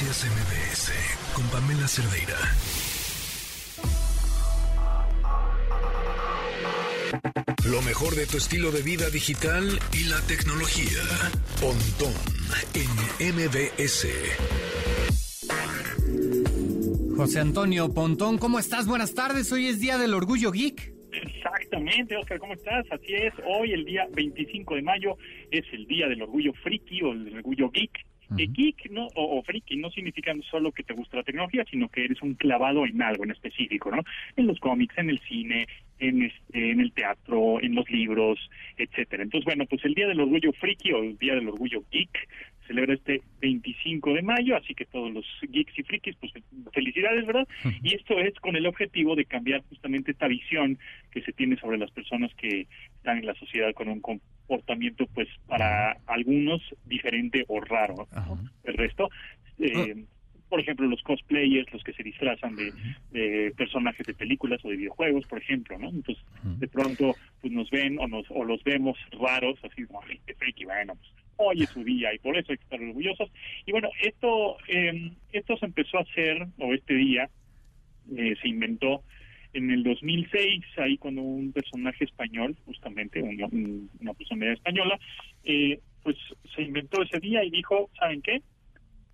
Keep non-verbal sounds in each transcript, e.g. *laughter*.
Noticias MBS con Pamela Cerdeira. Lo mejor de tu estilo de vida digital y la tecnología. Pontón en MBS. José Antonio Pontón, ¿cómo estás? Buenas tardes. Hoy es Día del Orgullo Geek. Exactamente, Oscar, ¿cómo estás? Así es, hoy el día 25 de mayo es el Día del Orgullo Friki o del Orgullo Geek. Eh, geek no, o, friki no significan solo que te gusta la tecnología, sino que eres un clavado en algo en específico, ¿no? En los cómics, en el cine, en, este, en el teatro, en los libros, etcétera. Entonces, bueno, pues el Día del Orgullo Friki o el Día del Orgullo Geek celebra este 25 de mayo, así que todos los geeks y frikis, pues felicidades, ¿verdad? Y esto es con el objetivo de cambiar justamente esta visión que se tiene sobre las personas que están en la sociedad con un comportamiento, pues para algunos diferente o raro. El resto, eh, por ejemplo, los cosplayers, los que se disfrazan de, personajes de películas o de videojuegos, por ejemplo, ¿no? Entonces, de pronto, pues nos ven o nos o los vemos raros, así como, qué friki, bueno, pues hoy es su día y por eso hay que estar orgullosos. Y bueno, esto, eh, esto se empezó a hacer, o este día eh, se inventó en el 2006, ahí cuando un personaje español, justamente una, una personalidad española, eh, pues se inventó ese día y dijo, ¿saben qué?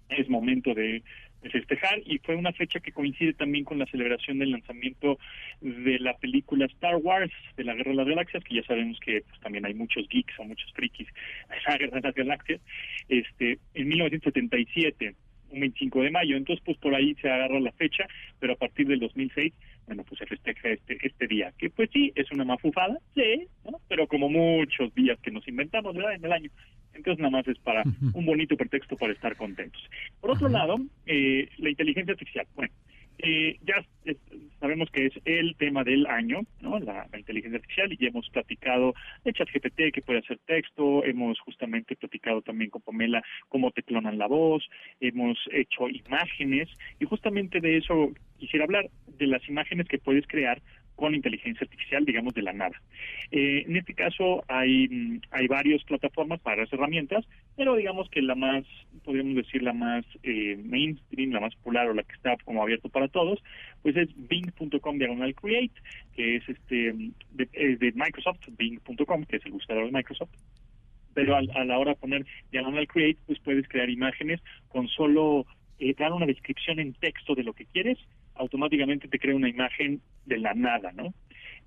Es momento de festejar y fue una fecha que coincide también con la celebración del lanzamiento de la película Star Wars de la Guerra de las Galaxias, que ya sabemos que pues, también hay muchos geeks o muchos frikis de la Guerra de las Galaxias, este, en 1977 un 25 de mayo, entonces pues por ahí se agarra la fecha, pero a partir del 2006, bueno, pues se festeja este este día, que pues sí, es una mafufada, sí, pero como muchos días que nos inventamos, ¿verdad?, en el año. Entonces nada más es para un bonito pretexto para estar contentos. Por otro lado, eh, la inteligencia artificial. Bueno, eh, ya sabemos que es el tema del año, ¿no? La, inteligencia artificial, y hemos platicado de ChatGPT que puede hacer texto, hemos justamente platicado también con Pamela cómo te clonan la voz, hemos hecho imágenes, y justamente de eso quisiera hablar, de las imágenes que puedes crear con inteligencia artificial, digamos, de la nada. Eh, en este caso hay, mm, hay varias plataformas, varias herramientas, pero digamos que la más, podríamos decir, la más eh, mainstream, la más popular o la que está como abierto para todos, pues es bing.com diagonal create, que es este de, de Microsoft, bing.com, que es el buscador de Microsoft pero a, a, la hora de poner diagonal create, pues puedes crear imágenes con solo eh, dar una descripción en texto de lo que quieres, automáticamente te crea una imagen de la nada, ¿no?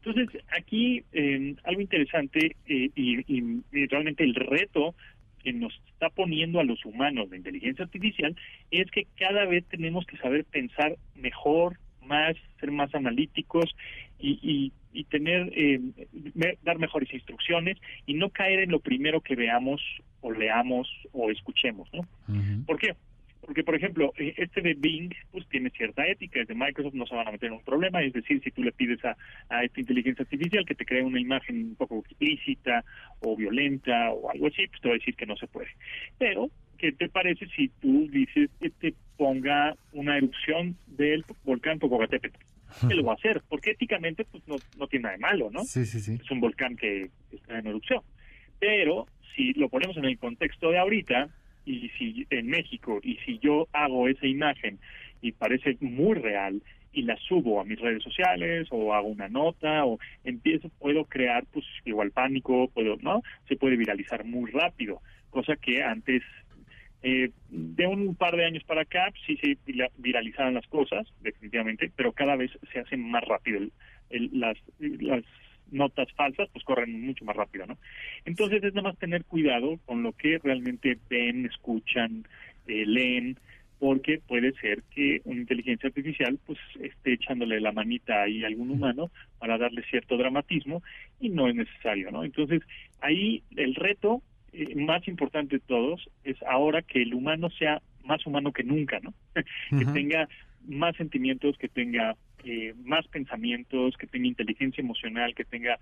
Entonces, aquí eh, algo interesante eh, y, realmente el reto que nos está poniendo a los humanos de inteligencia artificial es que cada vez tenemos que saber pensar mejor, más, ser más analíticos y, y, tener, eh, dar mejores instrucciones y no caer en lo primero que veamos o leamos o escuchemos, ¿no? ¿Por qué? Porque, por ejemplo, eh, este de Bing, pues tiene cierta ética, de Microsoft no se van a meter en un problema, es decir, si tú le pides a, a esta inteligencia artificial que te cree una imagen un poco explícita o violenta o algo así, pues te va a decir que no se puede. Pero, ¿qué te parece si tú dices que te ponga una erupción del volcán Popocatépetl? ¿Qué lo va a hacer? Porque éticamente, pues no, no tiene nada de malo, ¿no? Sí, sí, sí. Es un volcán que está en erupción. Pero, si lo ponemos en el contexto de ahorita, y si en México y si yo hago esa imagen y parece muy real y la subo a mis redes sociales o hago una nota o empiezo puedo crear pues igual pánico puedo no se puede viralizar muy rápido cosa que antes eh, de un par de años para acá sí se viralizaban las cosas definitivamente pero cada vez se hace más rápido el, las las notas falsas, pues corren mucho más rápido, ¿no? Entonces es nada más tener cuidado con lo que realmente ven, escuchan, eh, leen, porque puede ser que una inteligencia artificial pues esté echándole la manita ahí a algún humano para darle cierto dramatismo y no es necesario, ¿no? Entonces ahí el reto eh, más importante de todos es ahora que el humano sea más humano que nunca, ¿no? *laughs* que tenga más sentimientos, que tenga más pensamientos, que tenga inteligencia emocional, que tenga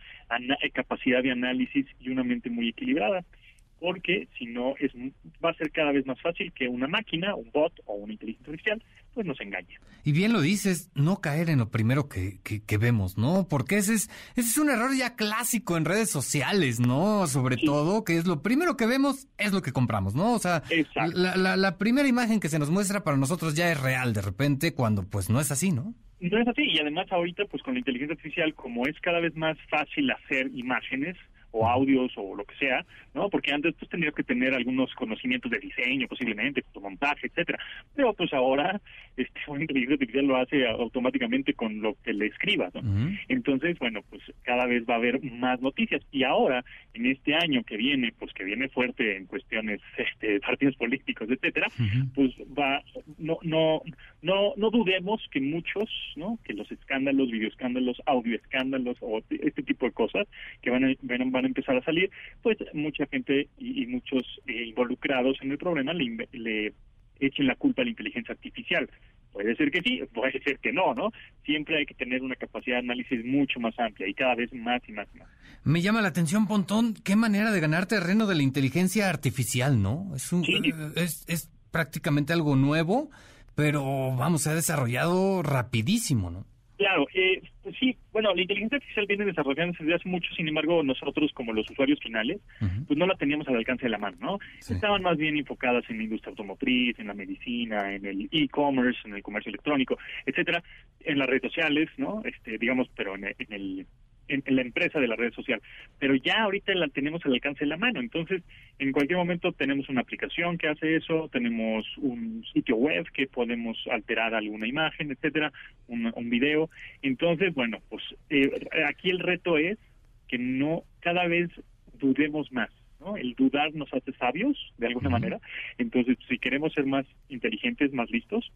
eh, capacidad de análisis y una mente muy equilibrada. Porque si no es va a ser cada vez más fácil que una máquina, un bot o una inteligencia artificial pues nos engañe. Y bien lo dices, no caer en lo primero que, que, vemos, ¿no? Porque ese es, ese es un error ya clásico en redes sociales, ¿no? Sobre todo, que es lo primero que vemos, es lo que compramos, ¿no? O sea, la, la, la primera imagen que se nos muestra para nosotros ya es real de repente, cuando pues no es así, ¿no? No es así, y además ahorita pues con la inteligencia artificial, como es cada vez más fácil hacer imágenes, o audios o lo que sea, ¿no? Porque antes pues tendrías que tener algunos conocimientos de diseño posiblemente, montaje, etcétera. Pero pues ahora este *laughs* una inteligencia artificial lo hace automáticamente con lo que le escribas, ¿no? Entonces, bueno, pues cada vez va a haber más noticias y ahora en este año que viene, pues que viene fuerte en cuestiones *laughs* este, partidos políticos, etcétera, pues va no no no no dudemos que muchos, ¿no? Que los escándalos, videoescándalos, escándalos o este tipo de cosas que van a, van, van a empezar a salir, pues mucha gente y, muchos eh, involucrados en el problema le, le echen la culpa a la inteligencia artificial. Puede ser que sí, puede ser que no, ¿no? Siempre hay que tener una capacidad de análisis mucho más amplia y cada vez más y más y más. Me llama la atención, Pontón, qué manera de ganar terreno de la inteligencia artificial, ¿no? Es, un, es, es prácticamente algo nuevo, pero vamos, se ha desarrollado rapidísimo, ¿no? Claro, eh, pues sí, bueno, la inteligencia artificial viene desarrollándose desde hace mucho, sin embargo, nosotros como los usuarios finales, pues no la teníamos al alcance de la mano, ¿no? Estaban más bien enfocadas en la industria automotriz, en la medicina, en el e-commerce, en el comercio electrónico, etcétera, en las redes sociales, ¿no? Este, digamos, pero en el en, la empresa de la red social, pero ya ahorita la tenemos al alcance de la mano, entonces en cualquier momento tenemos una aplicación que hace eso, tenemos un sitio web que podemos alterar alguna imagen, etcétera, un, un video, entonces bueno, pues eh, aquí el reto es que no cada vez dudemos más, ¿no? El dudar nos hace sabios, de alguna manera. Entonces, si queremos ser más inteligentes, más listos,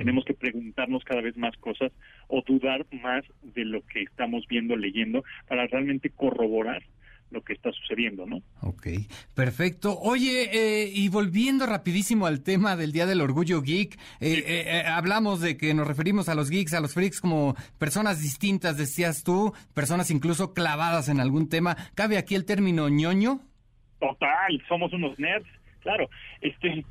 tenemos que preguntarnos cada vez más cosas o dudar más de lo que estamos viendo, leyendo, para realmente corroborar lo que está sucediendo, ¿no? Ok, perfecto. Oye, eh, y volviendo rapidísimo al tema del Día del Orgullo Geek, eh, eh, hablamos de que nos referimos a los geeks, a los freaks como personas distintas, decías tú, personas incluso clavadas en algún tema. ¿Cabe aquí el término ñoño? Total, somos unos nerds, claro. Este,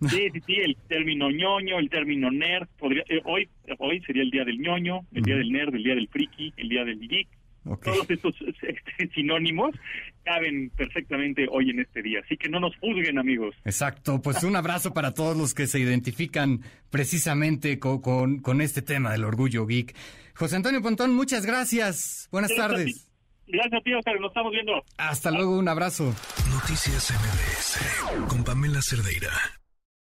Sí, sí, sí, el término ñoño, el término nerd. Podría, eh, hoy, hoy sería el día del ñoño, el día del nerd, el día del friki, el día del geek. Todos estos *laughs* este, sinónimos caben perfectamente hoy en este día. Así que no nos juzguen, amigos. Exacto. Pues un abrazo para todos los que se identifican precisamente con, con, este tema del orgullo geek. José Antonio Pontón, muchas gracias. Buenas tardes. Gracias a ti, Oscar. Nos estamos viendo. Hasta luego. Un abrazo. Noticias MBS con Pamela Cerdeira.